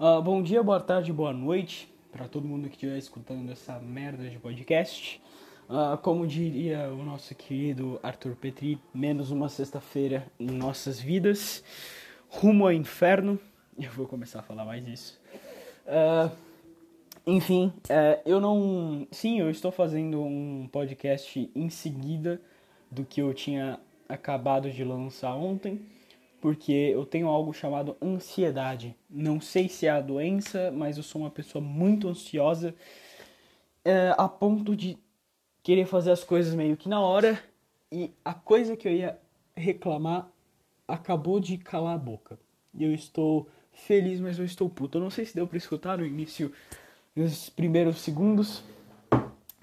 Uh, bom dia, boa tarde, boa noite para todo mundo que estiver escutando essa merda de podcast. Uh, como diria o nosso querido Arthur Petri, menos uma sexta-feira em nossas vidas, rumo ao inferno. Eu vou começar a falar mais disso. Uh, enfim, uh, eu não. Sim, eu estou fazendo um podcast em seguida do que eu tinha acabado de lançar ontem, porque eu tenho algo chamado ansiedade. Não sei se é a doença, mas eu sou uma pessoa muito ansiosa uh, a ponto de querer fazer as coisas meio que na hora e a coisa que eu ia reclamar acabou de calar a boca. Eu estou feliz, mas eu estou puto. Eu não sei se deu para escutar no início, nos primeiros segundos,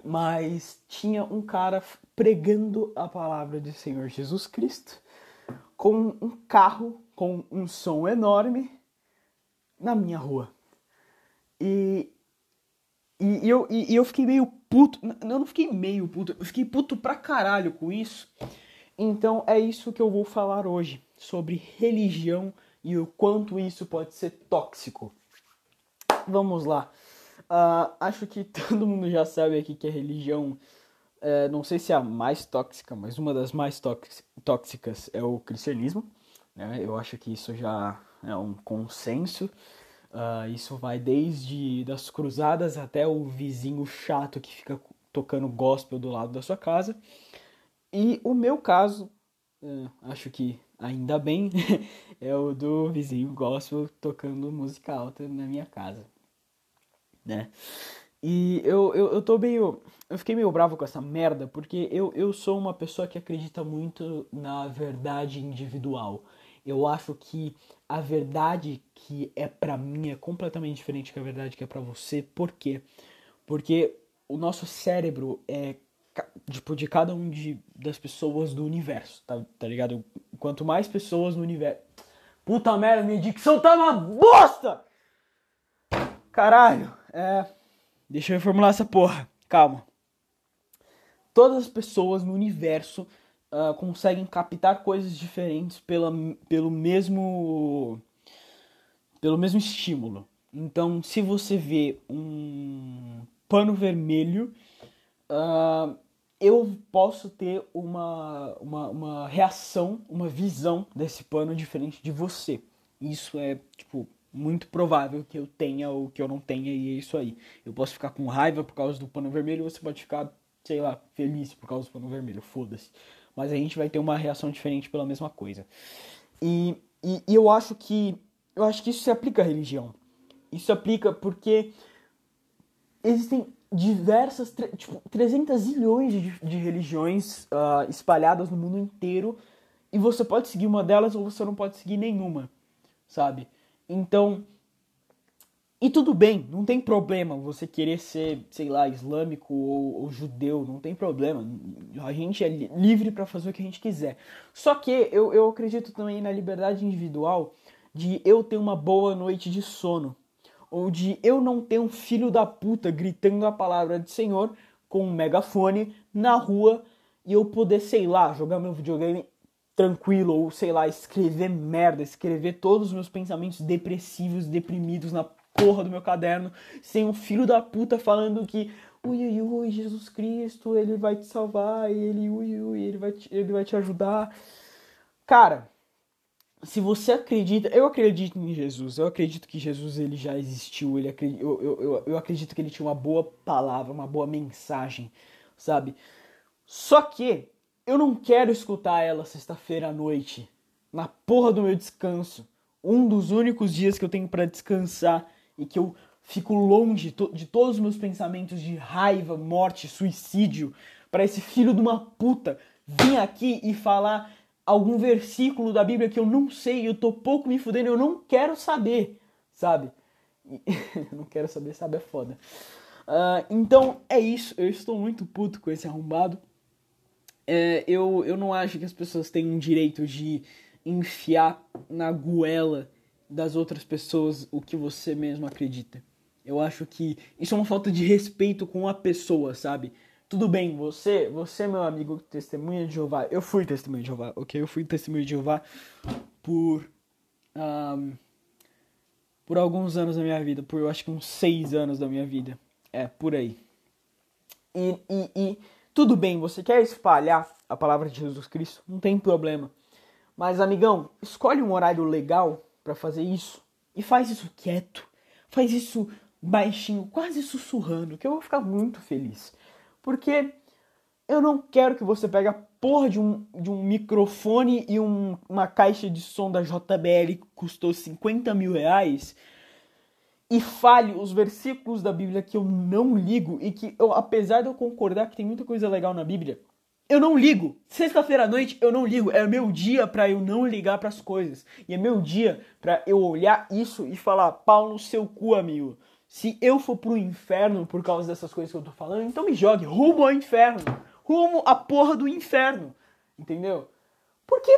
mas tinha um cara pregando a palavra do Senhor Jesus Cristo com um carro com um som enorme na minha rua. E, e, eu, e, eu fiquei meio puto. Eu não fiquei meio puto, eu fiquei puto pra caralho com isso. Então é isso que eu vou falar hoje, sobre religião e o quanto isso pode ser tóxico. Vamos lá. Uh, acho que todo mundo já sabe aqui que a religião, é, não sei se é a mais tóxica, mas uma das mais tóxicas é o cristianismo. Né? Eu acho que isso já é um consenso. Uh, isso vai desde das cruzadas até o vizinho chato que fica tocando gospel do lado da sua casa. E o meu caso, uh, acho que ainda bem, é o do vizinho gospel tocando música alta na minha casa, né? E eu, eu, eu tô meio. Eu fiquei meio bravo com essa merda, porque eu, eu sou uma pessoa que acredita muito na verdade individual. Eu acho que a verdade que é para mim é completamente diferente da verdade que é para você. Por quê? Porque o nosso cérebro é tipo de cada um de, das pessoas do universo, tá, tá ligado? Quanto mais pessoas no universo. Puta merda, minha dicção tá uma bosta! Caralho, é. Deixa eu reformular essa porra. Calma. Todas as pessoas no universo uh, conseguem captar coisas diferentes pela, pelo mesmo pelo mesmo estímulo. Então, se você vê um pano vermelho, uh, eu posso ter uma, uma, uma reação, uma visão desse pano diferente de você. Isso é, tipo, muito provável que eu tenha ou que eu não tenha, e é isso aí. Eu posso ficar com raiva por causa do pano vermelho, você pode ficar, sei lá, feliz por causa do pano vermelho, foda-se mas a gente vai ter uma reação diferente pela mesma coisa. E, e, e eu acho que eu acho que isso se aplica à religião. Isso se aplica porque existem diversas, tipo, 300 zilhões de, de religiões uh, espalhadas no mundo inteiro e você pode seguir uma delas ou você não pode seguir nenhuma, sabe? Então, e tudo bem, não tem problema você querer ser, sei lá, islâmico ou, ou judeu, não tem problema. A gente é livre para fazer o que a gente quiser. Só que eu, eu acredito também na liberdade individual de eu ter uma boa noite de sono. Ou de eu não ter um filho da puta gritando a palavra do Senhor com um megafone na rua e eu poder, sei lá, jogar meu videogame tranquilo, ou sei lá, escrever merda, escrever todos os meus pensamentos depressivos, deprimidos na porra do meu caderno sem um filho da puta falando que ui, ui, ui, Jesus Cristo, ele vai te salvar, ele, ui, ui, ele vai te, ele vai te ajudar. Cara, se você acredita, eu acredito em Jesus, eu acredito que Jesus ele já existiu, ele eu, eu, eu, eu acredito que ele tinha uma boa palavra, uma boa mensagem, sabe? Só que eu não quero escutar ela sexta-feira à noite, na porra do meu descanso. Um dos únicos dias que eu tenho para descansar e que eu fico longe de todos os meus pensamentos de raiva, morte, suicídio, para esse filho de uma puta vir aqui e falar algum versículo da Bíblia que eu não sei, eu tô pouco me fudendo, eu não quero saber, sabe? não quero saber, sabe? É foda. Uh, então é isso, eu estou muito puto com esse arrombado. É, eu, eu não acho que as pessoas têm um direito de enfiar na goela das outras pessoas o que você mesmo acredita. Eu acho que isso é uma falta de respeito com a pessoa, sabe? Tudo bem, você, você meu amigo testemunha de Jeová, eu fui testemunha de Jeová, ok? Eu fui testemunha de Jeová por um, por alguns anos da minha vida, por eu acho que uns seis anos da minha vida. É, por aí. E, e, e tudo bem, você quer espalhar a palavra de Jesus Cristo? Não tem problema. Mas, amigão, escolhe um horário legal para fazer isso e faz isso quieto. Faz isso baixinho, quase sussurrando, que eu vou ficar muito feliz. Porque eu não quero que você pegue a porra de um, de um microfone e um, uma caixa de som da JBL que custou 50 mil reais e fale os versículos da Bíblia que eu não ligo e que eu, apesar de eu concordar que tem muita coisa legal na Bíblia, eu não ligo. Sexta-feira à noite eu não ligo. É meu dia para eu não ligar para as coisas. E é meu dia para eu olhar isso e falar: pau no seu cu, amigo. Se eu for pro inferno por causa dessas coisas que eu tô falando, então me jogue rumo ao inferno. Rumo à porra do inferno. Entendeu? Porque,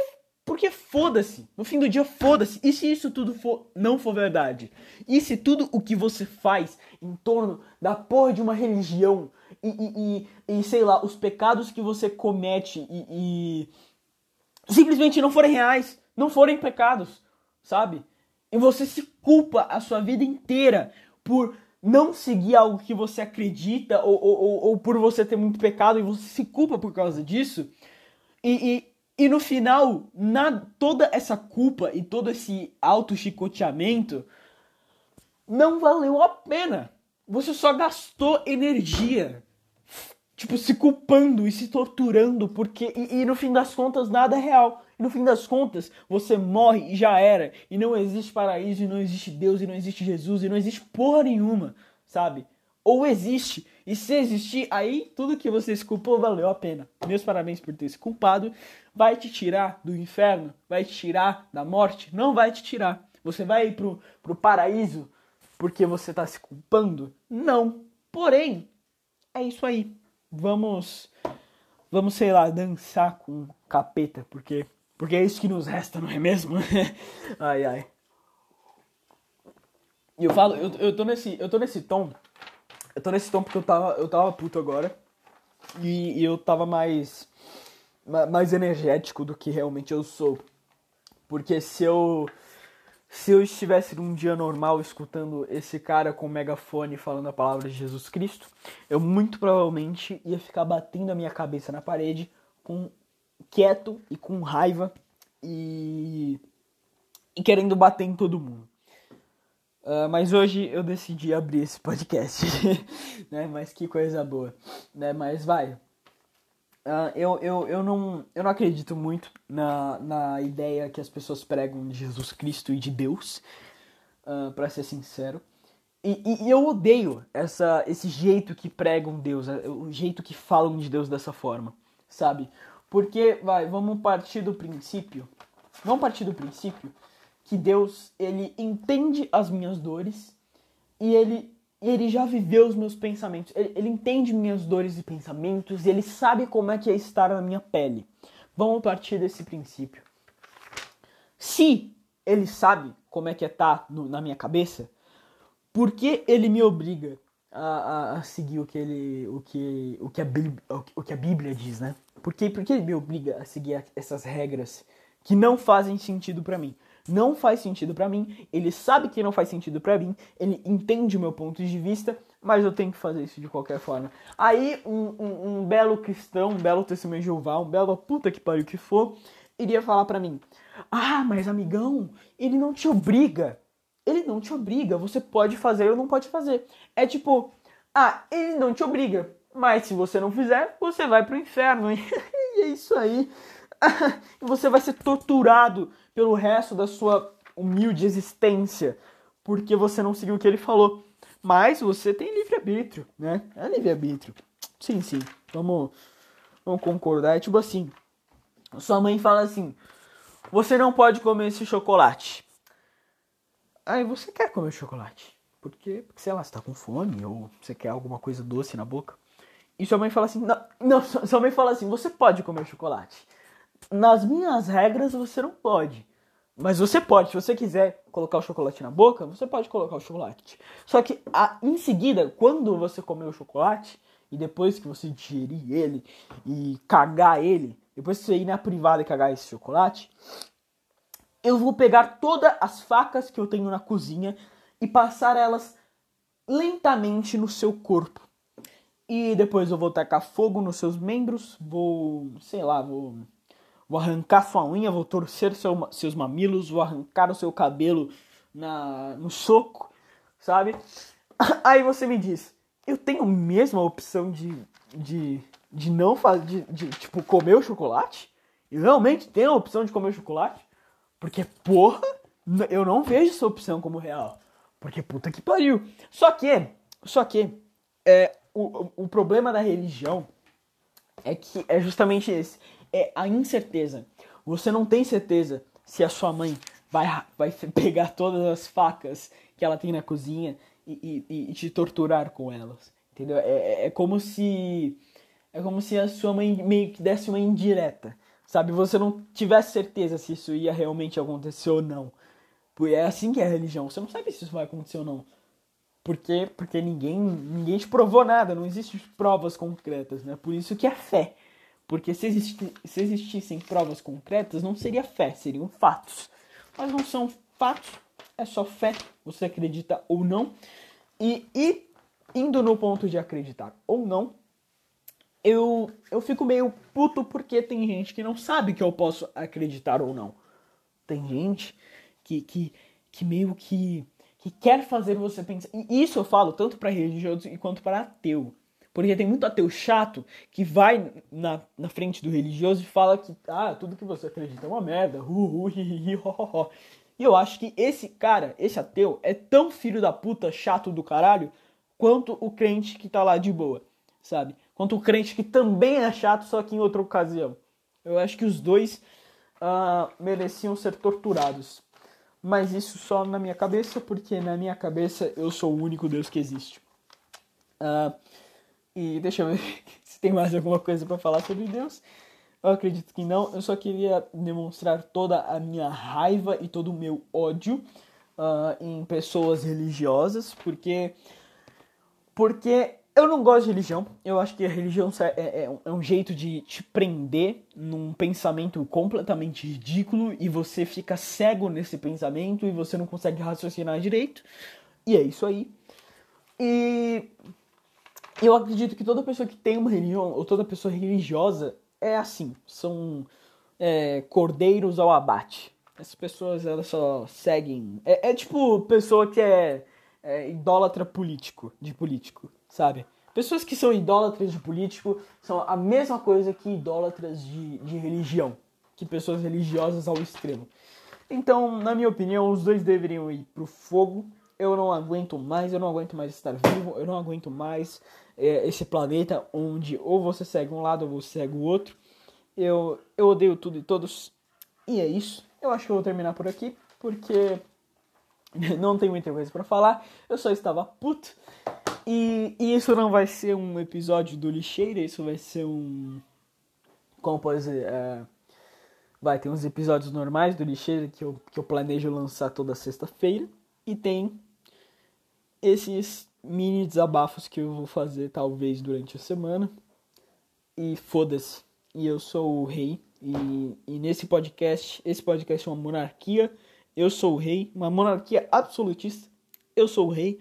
porque foda-se. No fim do dia, foda-se. E se isso tudo for, não for verdade? E se tudo o que você faz em torno da porra de uma religião e, e, e, e sei lá, os pecados que você comete e, e simplesmente não forem reais, não forem pecados, sabe? E você se culpa a sua vida inteira por não seguir algo que você acredita ou, ou, ou por você ter muito pecado e você se culpa por causa disso. E, e, no final, na, toda essa culpa e todo esse auto-chicoteamento não valeu a pena. Você só gastou energia, tipo, se culpando e se torturando, porque. E, e no fim das contas, nada é real. E no fim das contas, você morre e já era. E não existe paraíso, e não existe Deus, e não existe Jesus, e não existe porra nenhuma, sabe? Ou existe. E se existir, aí tudo que você se culpou valeu a pena. Meus parabéns por ter se culpado. Vai te tirar do inferno? Vai te tirar da morte? Não vai te tirar. Você vai ir pro, pro paraíso porque você tá se culpando? Não. Porém, é isso aí. Vamos. Vamos, sei lá, dançar com capeta, porque porque é isso que nos resta, não é mesmo? ai, ai. E eu falo, eu, eu tô nesse, eu tô nesse tom. Eu tô nesse tom porque eu tava, eu tava puto agora. E, e eu tava mais mais energético do que realmente eu sou. Porque se eu se eu estivesse num dia normal escutando esse cara com megafone falando a palavra de Jesus Cristo, eu muito provavelmente ia ficar batendo a minha cabeça na parede com quieto e com raiva e, e querendo bater em todo mundo. Uh, mas hoje eu decidi abrir esse podcast, né? Mas que coisa boa, né? Mas vai. Uh, eu, eu, eu, não, eu não acredito muito na, na ideia que as pessoas pregam de Jesus Cristo e de Deus, uh, ah, para ser sincero. E, e, eu odeio essa, esse jeito que pregam Deus, o jeito que falam de Deus dessa forma, sabe? Porque, vai, vamos partir do princípio. Vamos partir do princípio que Deus, ele entende as minhas dores e ele, ele já viveu os meus pensamentos. Ele, ele entende minhas dores e pensamentos e ele sabe como é que é estar na minha pele. Vamos partir desse princípio. Se ele sabe como é que é estar tá no, na minha cabeça, por que ele me obriga a, a, a, seguir o que ele o que o que a Bíblia, o que a Bíblia diz, né? Por que, por que ele me obriga a seguir essas regras que não fazem sentido para mim? Não faz sentido para mim, ele sabe que não faz sentido para mim, ele entende o meu ponto de vista, mas eu tenho que fazer isso de qualquer forma. Aí um, um, um belo cristão, um belo testemunho de Jeová, um belo puta que pariu que for, iria falar para mim: Ah, mas amigão, ele não te obriga. Ele não te obriga, você pode fazer ou não pode fazer. É tipo, ah, ele não te obriga, mas se você não fizer, você vai pro inferno. e é isso aí. você vai ser torturado pelo resto da sua humilde existência porque você não seguiu o que ele falou. Mas você tem livre-arbítrio, né? É livre-arbítrio. Sim, sim. Vamos, vamos concordar. É tipo assim: sua mãe fala assim: você não pode comer esse chocolate. Aí você quer comer chocolate. Porque, sei lá, você tá com fome ou você quer alguma coisa doce na boca. E sua mãe fala assim: não, não, sua mãe fala assim: você pode comer chocolate. Nas minhas regras você não pode. Mas você pode, se você quiser colocar o chocolate na boca, você pode colocar o chocolate. Só que a, em seguida, quando você comer o chocolate, e depois que você digerir ele e cagar ele, depois que você ir na privada e cagar esse chocolate, eu vou pegar todas as facas que eu tenho na cozinha e passar elas lentamente no seu corpo. E depois eu vou tacar fogo nos seus membros, vou, sei lá, vou, vou arrancar sua unha, vou torcer seu, seus mamilos, vou arrancar o seu cabelo na, no soco, sabe? Aí você me diz, eu tenho a mesma opção de, de, de não fazer, de, de, tipo, comer o chocolate? Eu realmente tenho a opção de comer o chocolate? Porque, porra, eu não vejo essa opção como real. Porque puta que pariu. Só que, só que, é, o, o problema da religião é que é justamente esse. É a incerteza. Você não tem certeza se a sua mãe vai, vai pegar todas as facas que ela tem na cozinha e, e, e te torturar com elas. Entendeu? É, é, é como se. É como se a sua mãe meio que desse uma indireta. Sabe? Você não tivesse certeza se isso ia realmente acontecer ou não. É assim que é a religião. Você não sabe se isso vai acontecer ou não. Por quê? Porque ninguém, ninguém te provou nada, não existem provas concretas, né? Por isso que é fé. Porque se, existi, se existissem provas concretas, não seria fé, seriam fatos. Mas não são fatos, é só fé, você acredita ou não. E, e indo no ponto de acreditar ou não, eu, eu fico meio puto porque tem gente que não sabe que eu posso acreditar ou não. Tem gente que, que, que meio que que quer fazer você pensar. E isso eu falo tanto para religioso quanto para ateu. Porque tem muito ateu chato que vai na, na frente do religioso e fala que ah, tudo que você acredita é uma merda. Uh, uh, hi, hi, ho, ho, ho. E eu acho que esse cara, esse ateu, é tão filho da puta chato do caralho quanto o crente que tá lá de boa, sabe? Quanto o crente que também é chato, só que em outra ocasião. Eu acho que os dois uh, mereciam ser torturados mas isso só na minha cabeça, porque na minha cabeça eu sou o único Deus que existe. Uh, e deixa eu ver se tem mais alguma coisa para falar sobre Deus. Eu acredito que não. Eu só queria demonstrar toda a minha raiva e todo o meu ódio uh, em pessoas religiosas, porque porque eu não gosto de religião. Eu acho que a religião é, é, é, um jeito de te prender num pensamento completamente ridículo e você fica cego nesse pensamento e você não consegue raciocinar direito. E é isso aí. E eu acredito que toda pessoa que tem uma religião, ou toda pessoa religiosa, é assim. São é, cordeiros ao abate. Essas pessoas, elas só seguem. É, é tipo pessoa que é, é idólatra político, de político sabe? Pessoas que são idólatras de político são a mesma coisa que idólatras de, de religião, que pessoas religiosas ao extremo. Então, na minha opinião, os dois deveriam ir pro fogo. Eu não aguento mais, eu não aguento mais estar vivo, eu não aguento mais é, esse planeta onde ou você segue um lado ou você segue o outro. Eu, eu odeio tudo e todos. E é isso. Eu acho que eu vou terminar por aqui, porque não tem muita coisa para falar. Eu só estava puto. E, e, isso não vai ser um episódio do Lixeira, isso vai ser um. Como pode dizer? É, vai ter uns episódios normais do Lixeira que eu, que eu planejo lançar toda sexta-feira. E tem esses mini desabafos que eu vou fazer talvez durante a semana. E foda-se. E eu sou o rei. E, e nesse podcast, esse podcast é uma monarquia. Eu sou o rei, uma monarquia absolutista. Eu sou o rei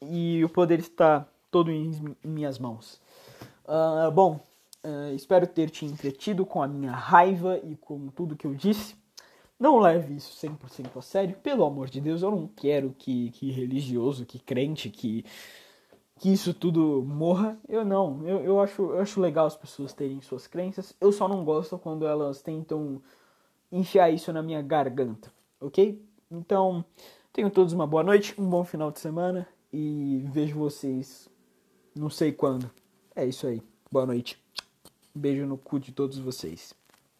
e o poder está todo em minhas mãos. Uh, bom, uh, espero ter te entretido com a minha raiva e com tudo que eu disse. Não leve isso 100% a sério, pelo amor de Deus, eu não quero que, que religioso, que crente, que, que isso tudo morra. Eu não, eu, eu, acho, eu acho legal as pessoas terem suas crenças, eu só não gosto quando elas tentam enfiar isso na minha garganta, ok? Então, tenham todos uma boa noite, um bom final de semana e vejo vocês não sei quando. É isso aí. Boa noite. Beijo no cu de todos vocês.